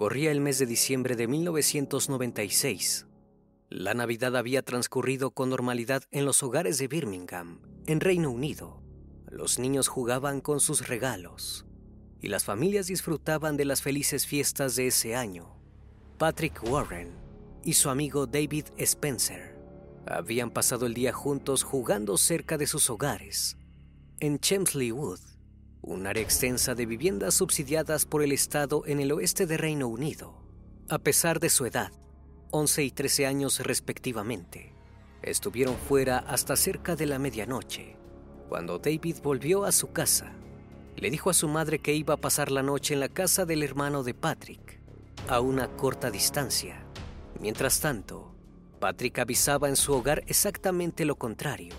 Corría el mes de diciembre de 1996. La Navidad había transcurrido con normalidad en los hogares de Birmingham, en Reino Unido. Los niños jugaban con sus regalos y las familias disfrutaban de las felices fiestas de ese año. Patrick Warren y su amigo David Spencer habían pasado el día juntos jugando cerca de sus hogares, en Chelmsley Wood, un área extensa de viviendas subsidiadas por el Estado en el oeste de Reino Unido. A pesar de su edad, 11 y 13 años respectivamente, estuvieron fuera hasta cerca de la medianoche. Cuando David volvió a su casa, le dijo a su madre que iba a pasar la noche en la casa del hermano de Patrick, a una corta distancia. Mientras tanto, Patrick avisaba en su hogar exactamente lo contrario.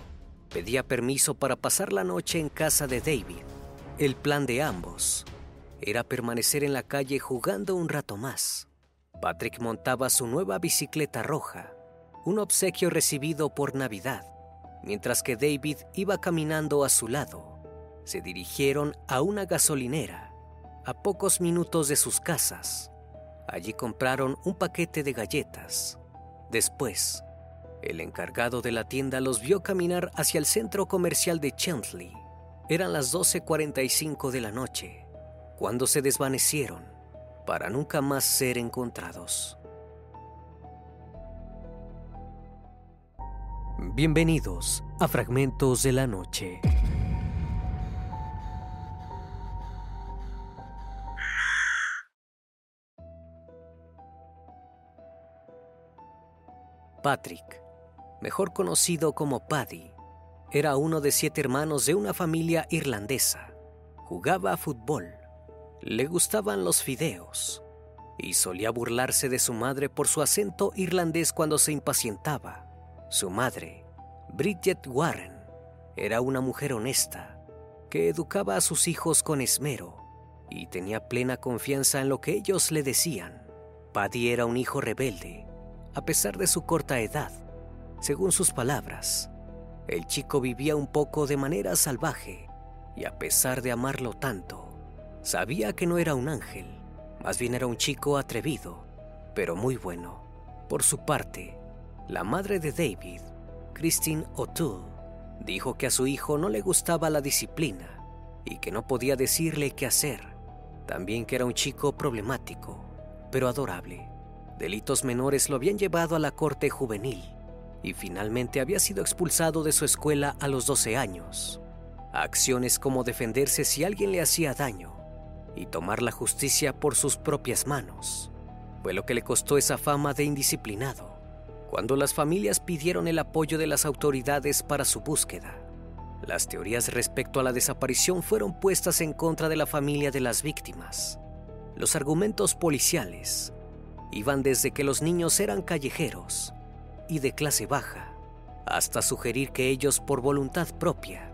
Pedía permiso para pasar la noche en casa de David. El plan de ambos era permanecer en la calle jugando un rato más. Patrick montaba su nueva bicicleta roja, un obsequio recibido por Navidad, mientras que David iba caminando a su lado. Se dirigieron a una gasolinera, a pocos minutos de sus casas. Allí compraron un paquete de galletas. Después, el encargado de la tienda los vio caminar hacia el centro comercial de Chelmsley. Eran las 12.45 de la noche, cuando se desvanecieron para nunca más ser encontrados. Bienvenidos a Fragmentos de la Noche. Patrick, mejor conocido como Paddy, era uno de siete hermanos de una familia irlandesa. Jugaba a fútbol, le gustaban los fideos y solía burlarse de su madre por su acento irlandés cuando se impacientaba. Su madre, Bridget Warren, era una mujer honesta que educaba a sus hijos con esmero y tenía plena confianza en lo que ellos le decían. Paddy era un hijo rebelde a pesar de su corta edad. Según sus palabras, el chico vivía un poco de manera salvaje y a pesar de amarlo tanto, sabía que no era un ángel, más bien era un chico atrevido, pero muy bueno. Por su parte, la madre de David, Christine O'Toole, dijo que a su hijo no le gustaba la disciplina y que no podía decirle qué hacer. También que era un chico problemático, pero adorable. Delitos menores lo habían llevado a la corte juvenil y finalmente había sido expulsado de su escuela a los 12 años. Acciones como defenderse si alguien le hacía daño y tomar la justicia por sus propias manos fue lo que le costó esa fama de indisciplinado. Cuando las familias pidieron el apoyo de las autoridades para su búsqueda, las teorías respecto a la desaparición fueron puestas en contra de la familia de las víctimas. Los argumentos policiales iban desde que los niños eran callejeros y de clase baja, hasta sugerir que ellos por voluntad propia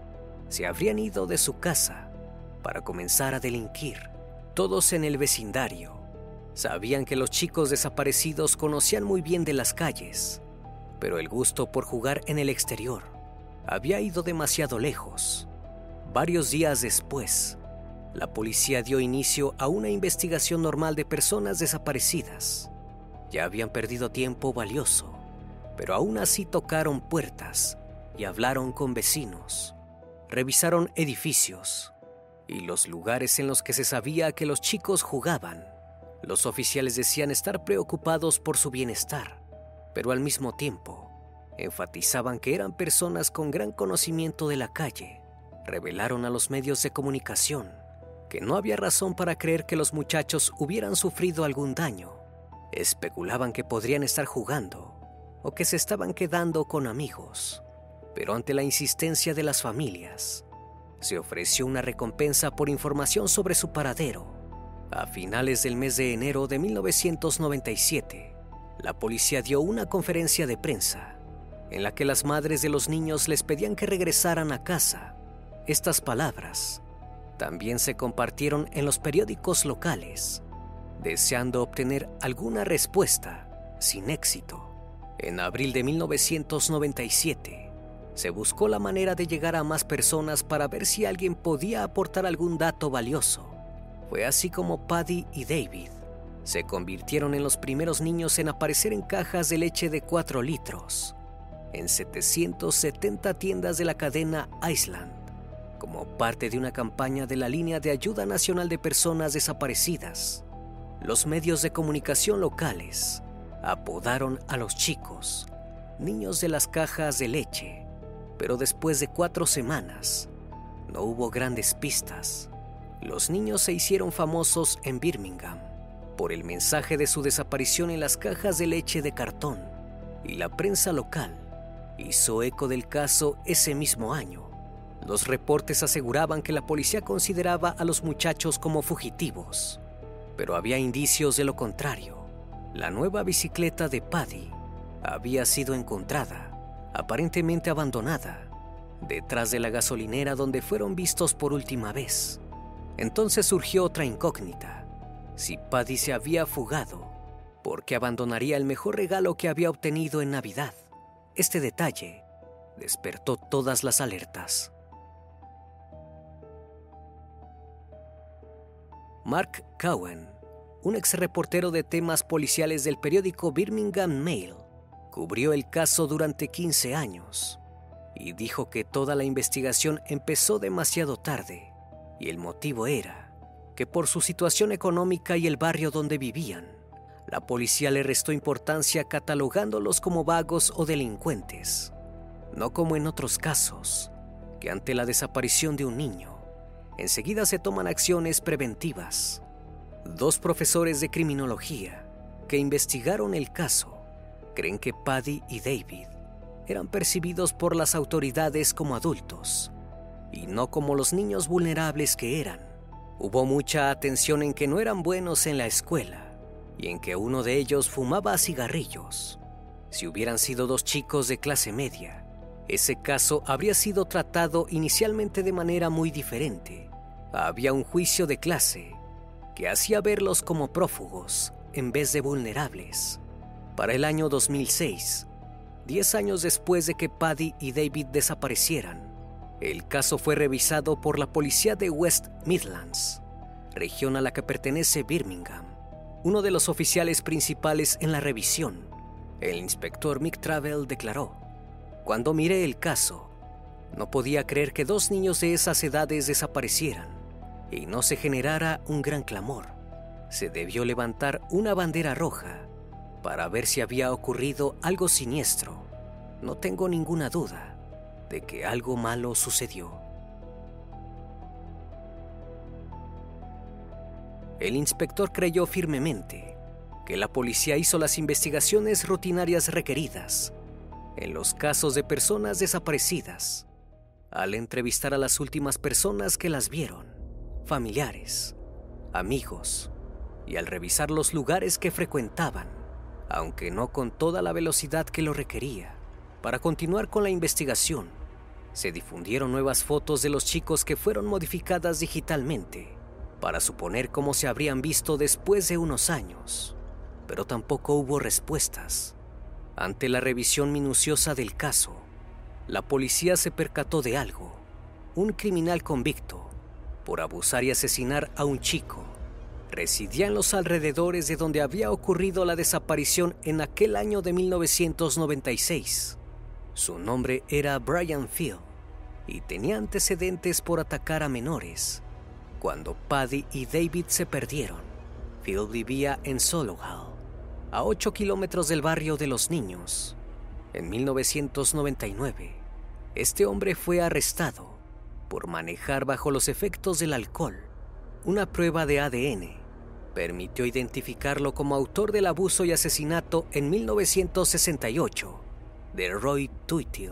se habrían ido de su casa para comenzar a delinquir. Todos en el vecindario sabían que los chicos desaparecidos conocían muy bien de las calles, pero el gusto por jugar en el exterior había ido demasiado lejos. Varios días después, la policía dio inicio a una investigación normal de personas desaparecidas. Ya habían perdido tiempo valioso, pero aún así tocaron puertas y hablaron con vecinos. Revisaron edificios y los lugares en los que se sabía que los chicos jugaban. Los oficiales decían estar preocupados por su bienestar, pero al mismo tiempo enfatizaban que eran personas con gran conocimiento de la calle. Revelaron a los medios de comunicación que no había razón para creer que los muchachos hubieran sufrido algún daño. Especulaban que podrían estar jugando o que se estaban quedando con amigos. Pero ante la insistencia de las familias, se ofreció una recompensa por información sobre su paradero. A finales del mes de enero de 1997, la policía dio una conferencia de prensa en la que las madres de los niños les pedían que regresaran a casa. Estas palabras también se compartieron en los periódicos locales, deseando obtener alguna respuesta sin éxito. En abril de 1997, se buscó la manera de llegar a más personas para ver si alguien podía aportar algún dato valioso. Fue así como Paddy y David se convirtieron en los primeros niños en aparecer en cajas de leche de 4 litros en 770 tiendas de la cadena Iceland, como parte de una campaña de la línea de ayuda nacional de personas desaparecidas. Los medios de comunicación locales apodaron a los chicos niños de las cajas de leche, pero después de cuatro semanas no hubo grandes pistas. Los niños se hicieron famosos en Birmingham por el mensaje de su desaparición en las cajas de leche de cartón y la prensa local hizo eco del caso ese mismo año. Los reportes aseguraban que la policía consideraba a los muchachos como fugitivos, pero había indicios de lo contrario. La nueva bicicleta de Paddy había sido encontrada, aparentemente abandonada, detrás de la gasolinera donde fueron vistos por última vez. Entonces surgió otra incógnita. Si Paddy se había fugado, ¿por qué abandonaría el mejor regalo que había obtenido en Navidad? Este detalle despertó todas las alertas. Mark Cowan, un ex reportero de temas policiales del periódico Birmingham Mail, cubrió el caso durante 15 años y dijo que toda la investigación empezó demasiado tarde y el motivo era que por su situación económica y el barrio donde vivían, la policía le restó importancia catalogándolos como vagos o delincuentes, no como en otros casos, que ante la desaparición de un niño, enseguida se toman acciones preventivas. Dos profesores de criminología que investigaron el caso creen que Paddy y David eran percibidos por las autoridades como adultos y no como los niños vulnerables que eran. Hubo mucha atención en que no eran buenos en la escuela y en que uno de ellos fumaba cigarrillos. Si hubieran sido dos chicos de clase media, ese caso habría sido tratado inicialmente de manera muy diferente. Había un juicio de clase que hacía verlos como prófugos en vez de vulnerables. Para el año 2006, diez años después de que Paddy y David desaparecieran, el caso fue revisado por la policía de West Midlands, región a la que pertenece Birmingham uno de los oficiales principales en la revisión, el inspector Mick Travel, declaró, Cuando miré el caso, no podía creer que dos niños de esas edades desaparecieran y no se generara un gran clamor. Se debió levantar una bandera roja para ver si había ocurrido algo siniestro. No tengo ninguna duda de que algo malo sucedió. El inspector creyó firmemente que la policía hizo las investigaciones rutinarias requeridas en los casos de personas desaparecidas al entrevistar a las últimas personas que las vieron, familiares, amigos, y al revisar los lugares que frecuentaban, aunque no con toda la velocidad que lo requería. Para continuar con la investigación, se difundieron nuevas fotos de los chicos que fueron modificadas digitalmente para suponer cómo se habrían visto después de unos años, pero tampoco hubo respuestas. Ante la revisión minuciosa del caso, la policía se percató de algo. Un criminal convicto por abusar y asesinar a un chico residía en los alrededores de donde había ocurrido la desaparición en aquel año de 1996. Su nombre era Brian Field y tenía antecedentes por atacar a menores cuando Paddy y David se perdieron, Phil vivía en Solihull, a 8 kilómetros del barrio de los niños. En 1999, este hombre fue arrestado por manejar bajo los efectos del alcohol. Una prueba de ADN permitió identificarlo como autor del abuso y asesinato en 1968 de Roy Tuitil,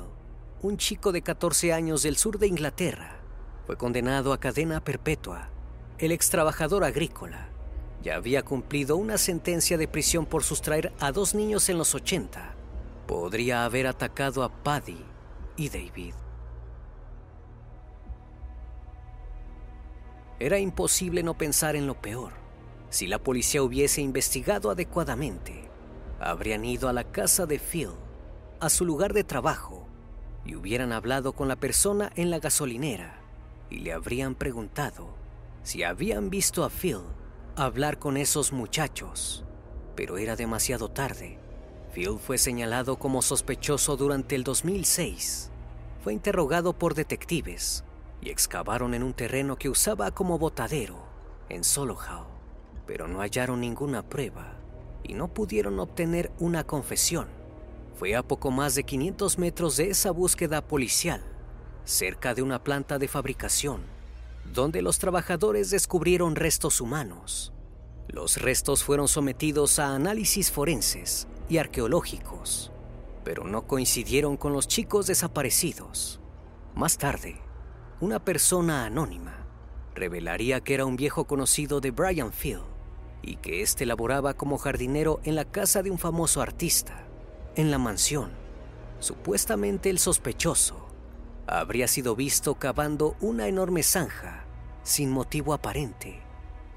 un chico de 14 años del sur de Inglaterra fue condenado a cadena perpetua. El ex trabajador agrícola ya había cumplido una sentencia de prisión por sustraer a dos niños en los 80. Podría haber atacado a Paddy y David. Era imposible no pensar en lo peor. Si la policía hubiese investigado adecuadamente, habrían ido a la casa de Phil, a su lugar de trabajo, y hubieran hablado con la persona en la gasolinera y le habrían preguntado si habían visto a Phil hablar con esos muchachos, pero era demasiado tarde. Phil fue señalado como sospechoso durante el 2006. Fue interrogado por detectives y excavaron en un terreno que usaba como botadero en Solihull, pero no hallaron ninguna prueba y no pudieron obtener una confesión. Fue a poco más de 500 metros de esa búsqueda policial, cerca de una planta de fabricación, donde los trabajadores descubrieron restos humanos. Los restos fueron sometidos a análisis forenses y arqueológicos, pero no coincidieron con los chicos desaparecidos. Más tarde, una persona anónima revelaría que era un viejo conocido de Brian Field y que éste laboraba como jardinero en la casa de un famoso artista. En la mansión, supuestamente el sospechoso habría sido visto cavando una enorme zanja sin motivo aparente,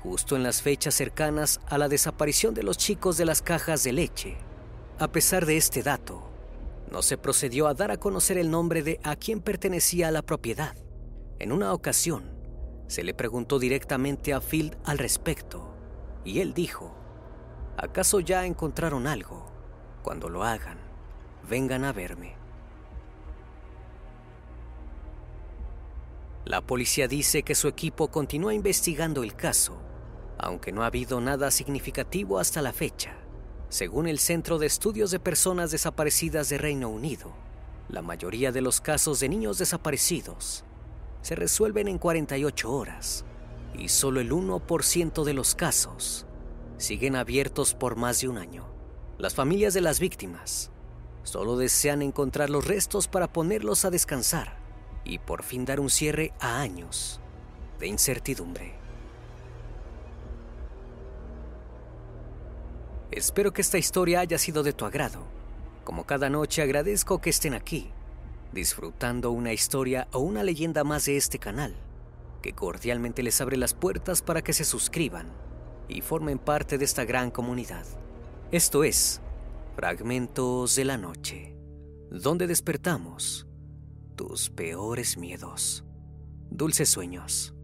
justo en las fechas cercanas a la desaparición de los chicos de las cajas de leche. A pesar de este dato, no se procedió a dar a conocer el nombre de a quién pertenecía la propiedad. En una ocasión, se le preguntó directamente a Field al respecto, y él dijo, ¿acaso ya encontraron algo? Cuando lo hagan, vengan a verme. La policía dice que su equipo continúa investigando el caso, aunque no ha habido nada significativo hasta la fecha. Según el Centro de Estudios de Personas Desaparecidas de Reino Unido, la mayoría de los casos de niños desaparecidos se resuelven en 48 horas y solo el 1% de los casos siguen abiertos por más de un año. Las familias de las víctimas solo desean encontrar los restos para ponerlos a descansar y por fin dar un cierre a años de incertidumbre. Espero que esta historia haya sido de tu agrado. Como cada noche agradezco que estén aquí disfrutando una historia o una leyenda más de este canal, que cordialmente les abre las puertas para que se suscriban y formen parte de esta gran comunidad. Esto es Fragmentos de la Noche, donde despertamos tus peores miedos. Dulces sueños.